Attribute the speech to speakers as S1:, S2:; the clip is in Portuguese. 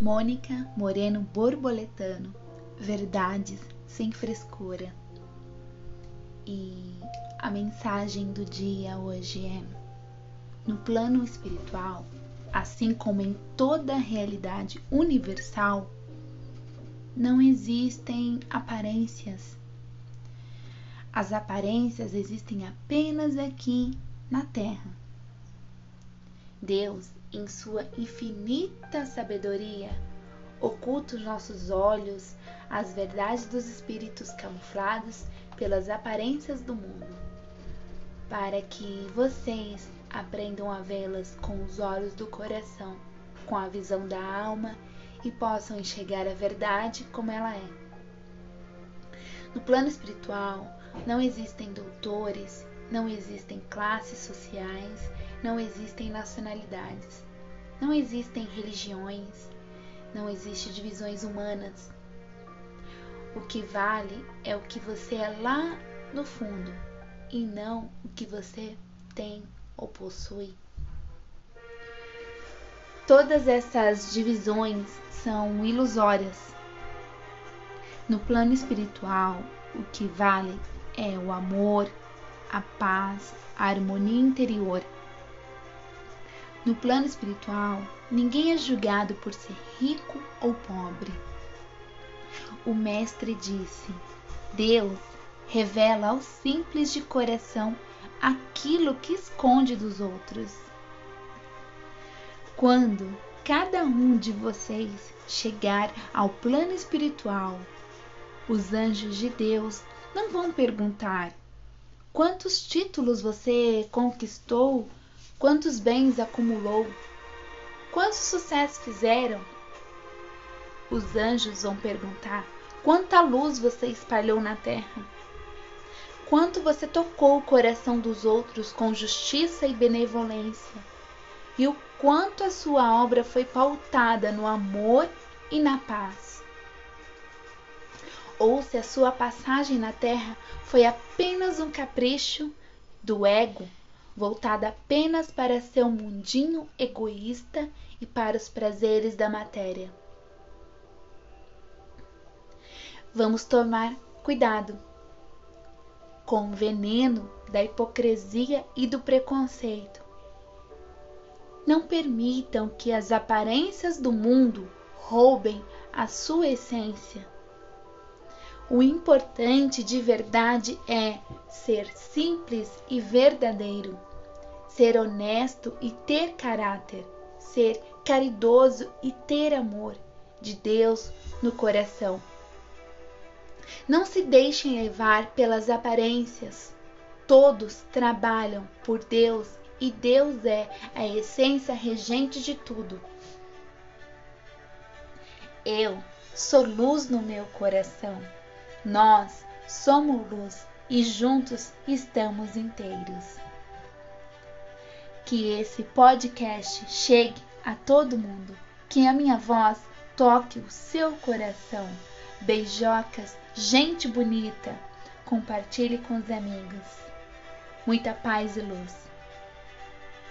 S1: Mônica Moreno Borboletano, Verdades sem frescura. E a mensagem do dia hoje é: no plano espiritual, assim como em toda a realidade universal, não existem aparências. As aparências existem apenas aqui na Terra. Deus, em sua infinita sabedoria, oculta os nossos olhos as verdades dos espíritos camuflados pelas aparências do mundo, para que vocês aprendam a vê-las com os olhos do coração, com a visão da alma e possam enxergar a verdade como ela é. No plano espiritual, não existem doutores, não existem classes sociais, não existem nacionalidades, não existem religiões, não existem divisões humanas. O que vale é o que você é lá no fundo e não o que você tem ou possui. Todas essas divisões são ilusórias. No plano espiritual, o que vale é o amor, a paz, a harmonia interior. No plano espiritual, ninguém é julgado por ser rico ou pobre. O Mestre disse: Deus revela aos simples de coração aquilo que esconde dos outros. Quando cada um de vocês chegar ao plano espiritual, os anjos de Deus não vão perguntar quantos títulos você conquistou, quantos bens acumulou, quantos sucessos fizeram. Os anjos vão perguntar quanta luz você espalhou na terra, quanto você tocou o coração dos outros com justiça e benevolência, e o quanto a sua obra foi pautada no amor e na paz? Ou se a sua passagem na Terra foi apenas um capricho do ego, voltada apenas para seu mundinho egoísta e para os prazeres da matéria. Vamos tomar cuidado com o veneno da hipocrisia e do preconceito. Não permitam que as aparências do mundo roubem a sua essência. O importante de verdade é ser simples e verdadeiro, ser honesto e ter caráter, ser caridoso e ter amor de Deus no coração. Não se deixem levar pelas aparências. Todos trabalham por Deus e Deus é a essência regente de tudo. Eu sou luz no meu coração. Nós somos luz e juntos estamos inteiros. Que esse podcast chegue a todo mundo, que a minha voz toque o seu coração. Beijocas, gente bonita, compartilhe com os amigos. Muita paz e luz.